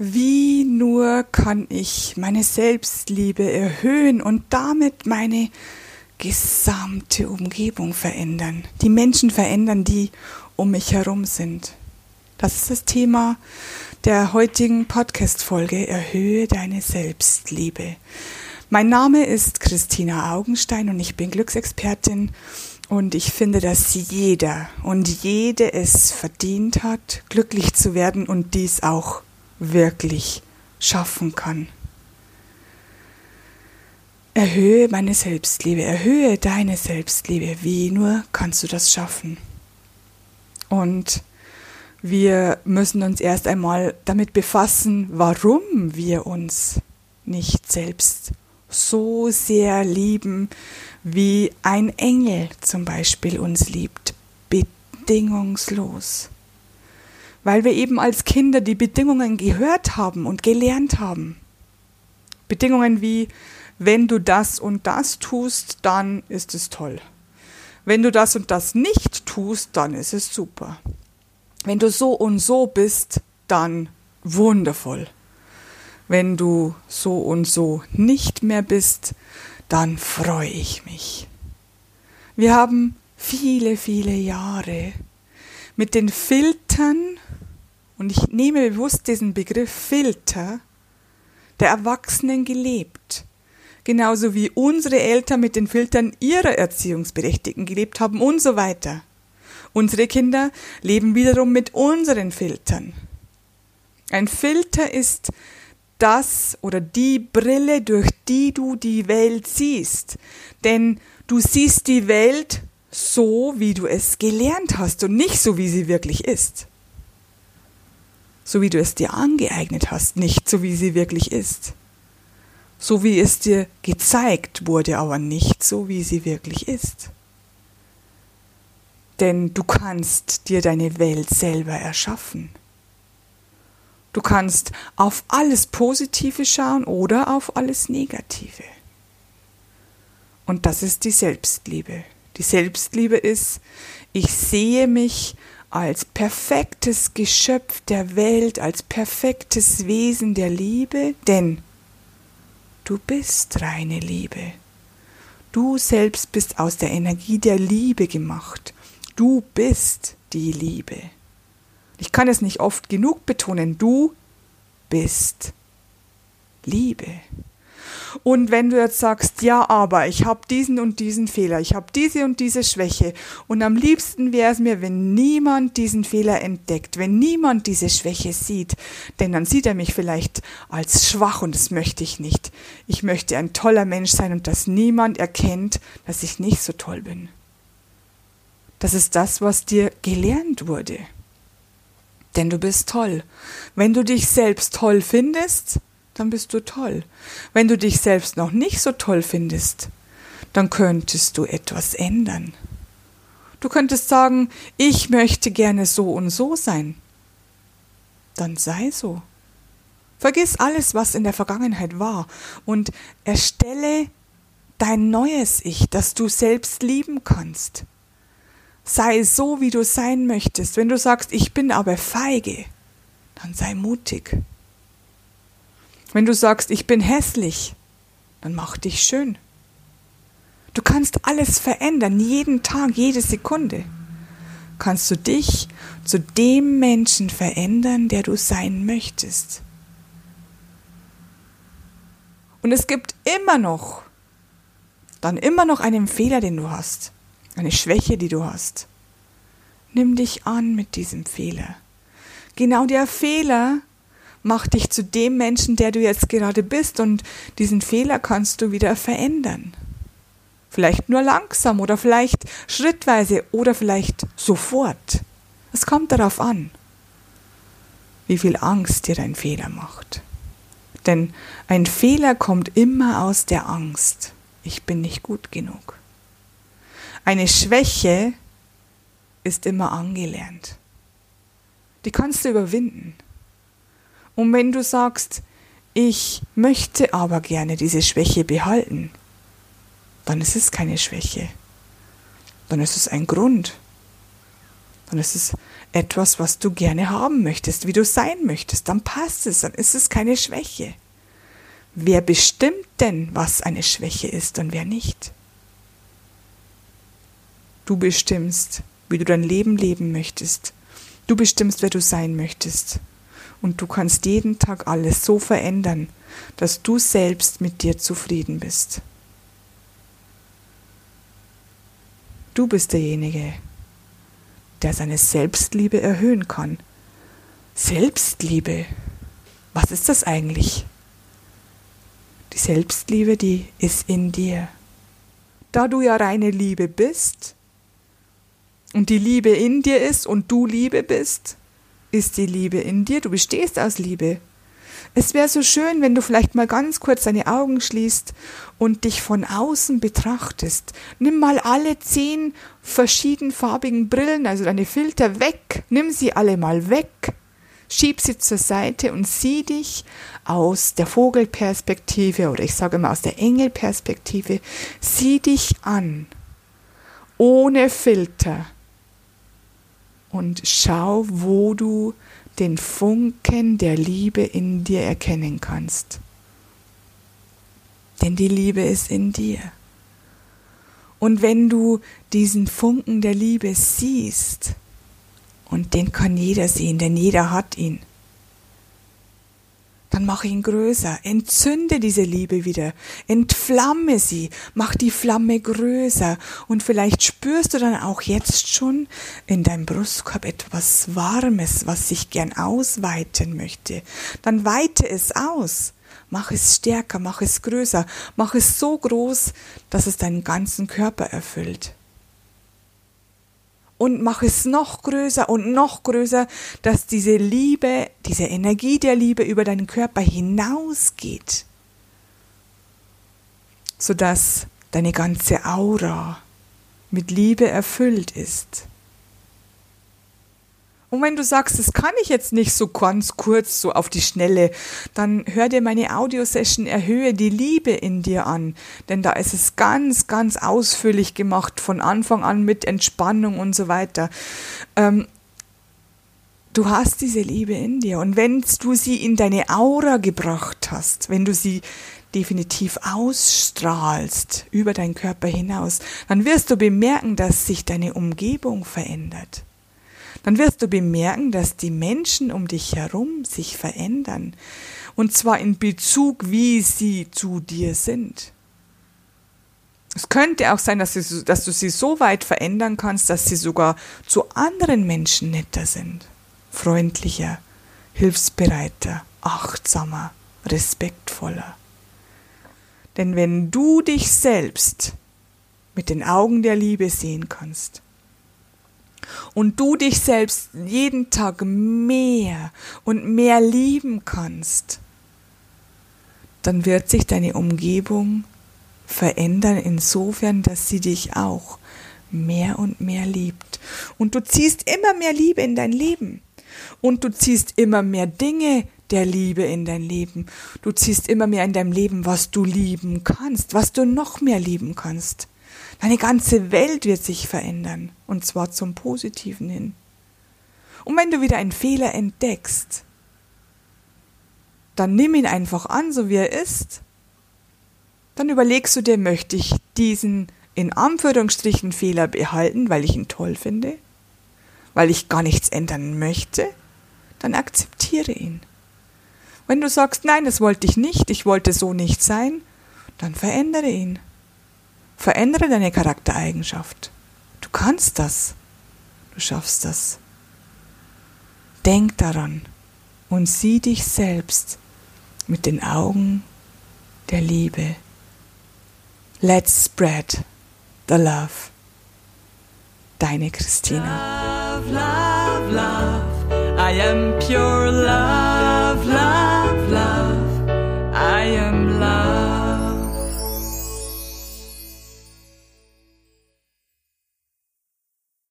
Wie nur kann ich meine Selbstliebe erhöhen und damit meine gesamte Umgebung verändern, die Menschen verändern, die um mich herum sind. Das ist das Thema der heutigen Podcast-Folge Erhöhe deine Selbstliebe. Mein Name ist Christina Augenstein und ich bin Glücksexpertin und ich finde, dass jeder und jede es verdient hat, glücklich zu werden und dies auch wirklich schaffen kann. Erhöhe meine Selbstliebe, erhöhe deine Selbstliebe. Wie nur kannst du das schaffen? Und wir müssen uns erst einmal damit befassen, warum wir uns nicht selbst so sehr lieben, wie ein Engel zum Beispiel uns liebt, bedingungslos weil wir eben als Kinder die Bedingungen gehört haben und gelernt haben. Bedingungen wie, wenn du das und das tust, dann ist es toll. Wenn du das und das nicht tust, dann ist es super. Wenn du so und so bist, dann wundervoll. Wenn du so und so nicht mehr bist, dann freue ich mich. Wir haben viele, viele Jahre mit den Filtern und ich nehme bewusst diesen Begriff Filter der Erwachsenen gelebt. Genauso wie unsere Eltern mit den Filtern ihrer Erziehungsberechtigten gelebt haben und so weiter. Unsere Kinder leben wiederum mit unseren Filtern. Ein Filter ist das oder die Brille, durch die du die Welt siehst. Denn du siehst die Welt so, wie du es gelernt hast und nicht so, wie sie wirklich ist so wie du es dir angeeignet hast, nicht so wie sie wirklich ist. So wie es dir gezeigt wurde, aber nicht so wie sie wirklich ist. Denn du kannst dir deine Welt selber erschaffen. Du kannst auf alles Positive schauen oder auf alles Negative. Und das ist die Selbstliebe. Die Selbstliebe ist, ich sehe mich als perfektes Geschöpf der Welt, als perfektes Wesen der Liebe, denn du bist reine Liebe. Du selbst bist aus der Energie der Liebe gemacht. Du bist die Liebe. Ich kann es nicht oft genug betonen, du bist Liebe. Und wenn du jetzt sagst, ja, aber ich habe diesen und diesen Fehler, ich habe diese und diese Schwäche und am liebsten wäre es mir, wenn niemand diesen Fehler entdeckt, wenn niemand diese Schwäche sieht, denn dann sieht er mich vielleicht als schwach und das möchte ich nicht. Ich möchte ein toller Mensch sein und dass niemand erkennt, dass ich nicht so toll bin. Das ist das, was dir gelernt wurde. Denn du bist toll. Wenn du dich selbst toll findest, dann bist du toll. Wenn du dich selbst noch nicht so toll findest, dann könntest du etwas ändern. Du könntest sagen, ich möchte gerne so und so sein. Dann sei so. Vergiss alles, was in der Vergangenheit war und erstelle dein neues Ich, das du selbst lieben kannst. Sei so, wie du sein möchtest. Wenn du sagst, ich bin aber feige, dann sei mutig. Wenn du sagst, ich bin hässlich, dann mach dich schön. Du kannst alles verändern, jeden Tag, jede Sekunde. Kannst du dich zu dem Menschen verändern, der du sein möchtest. Und es gibt immer noch, dann immer noch einen Fehler, den du hast, eine Schwäche, die du hast. Nimm dich an mit diesem Fehler. Genau der Fehler mach dich zu dem Menschen, der du jetzt gerade bist und diesen Fehler kannst du wieder verändern. Vielleicht nur langsam oder vielleicht schrittweise oder vielleicht sofort. Es kommt darauf an, wie viel Angst dir dein Fehler macht. Denn ein Fehler kommt immer aus der Angst. Ich bin nicht gut genug. Eine Schwäche ist immer angelernt. Die kannst du überwinden. Und wenn du sagst, ich möchte aber gerne diese Schwäche behalten, dann ist es keine Schwäche. Dann ist es ein Grund. Dann ist es etwas, was du gerne haben möchtest, wie du sein möchtest, dann passt es, dann ist es keine Schwäche. Wer bestimmt denn, was eine Schwäche ist und wer nicht? Du bestimmst, wie du dein Leben leben möchtest. Du bestimmst, wer du sein möchtest. Und du kannst jeden Tag alles so verändern, dass du selbst mit dir zufrieden bist. Du bist derjenige, der seine Selbstliebe erhöhen kann. Selbstliebe, was ist das eigentlich? Die Selbstliebe, die ist in dir. Da du ja reine Liebe bist und die Liebe in dir ist und du Liebe bist, ist die Liebe in dir. Du bestehst aus Liebe. Es wäre so schön, wenn du vielleicht mal ganz kurz deine Augen schließt und dich von außen betrachtest. Nimm mal alle zehn verschiedenfarbigen Brillen, also deine Filter weg. Nimm sie alle mal weg. Schieb sie zur Seite und sieh dich aus der Vogelperspektive oder ich sage mal aus der Engelperspektive. Sieh dich an. Ohne Filter. Und schau, wo du den Funken der Liebe in dir erkennen kannst. Denn die Liebe ist in dir. Und wenn du diesen Funken der Liebe siehst, und den kann jeder sehen, denn jeder hat ihn, dann mach ihn größer, entzünde diese Liebe wieder, entflamme sie, mach die Flamme größer. Und vielleicht spürst du dann auch jetzt schon in deinem Brustkorb etwas Warmes, was sich gern ausweiten möchte. Dann weite es aus, mach es stärker, mach es größer, mach es so groß, dass es deinen ganzen Körper erfüllt und mach es noch größer und noch größer, dass diese Liebe, diese Energie der Liebe über deinen Körper hinausgeht, sodass deine ganze Aura mit Liebe erfüllt ist. Und wenn du sagst, das kann ich jetzt nicht so ganz kurz, so auf die Schnelle, dann hör dir meine Audiosession Erhöhe die Liebe in dir an. Denn da ist es ganz, ganz ausführlich gemacht, von Anfang an mit Entspannung und so weiter. Ähm, du hast diese Liebe in dir. Und wenn du sie in deine Aura gebracht hast, wenn du sie definitiv ausstrahlst über deinen Körper hinaus, dann wirst du bemerken, dass sich deine Umgebung verändert dann wirst du bemerken, dass die Menschen um dich herum sich verändern. Und zwar in Bezug, wie sie zu dir sind. Es könnte auch sein, dass, sie, dass du sie so weit verändern kannst, dass sie sogar zu anderen Menschen netter sind. Freundlicher, hilfsbereiter, achtsamer, respektvoller. Denn wenn du dich selbst mit den Augen der Liebe sehen kannst, und du dich selbst jeden Tag mehr und mehr lieben kannst, dann wird sich deine Umgebung verändern insofern, dass sie dich auch mehr und mehr liebt. Und du ziehst immer mehr Liebe in dein Leben. Und du ziehst immer mehr Dinge der Liebe in dein Leben. Du ziehst immer mehr in deinem Leben, was du lieben kannst, was du noch mehr lieben kannst. Deine ganze Welt wird sich verändern, und zwar zum Positiven hin. Und wenn du wieder einen Fehler entdeckst, dann nimm ihn einfach an, so wie er ist. Dann überlegst du dir, möchte ich diesen in Anführungsstrichen Fehler behalten, weil ich ihn toll finde, weil ich gar nichts ändern möchte, dann akzeptiere ihn. Wenn du sagst, nein, das wollte ich nicht, ich wollte so nicht sein, dann verändere ihn. Verändere deine Charaktereigenschaft. Du kannst das. Du schaffst das. Denk daran und sieh dich selbst mit den Augen der Liebe. Let's spread the love. Deine Christina. Love, love, love. I am pure love.